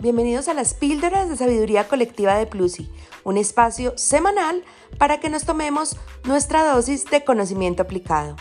Bienvenidos a las píldoras de sabiduría colectiva de Plusi, un espacio semanal para que nos tomemos nuestra dosis de conocimiento aplicado.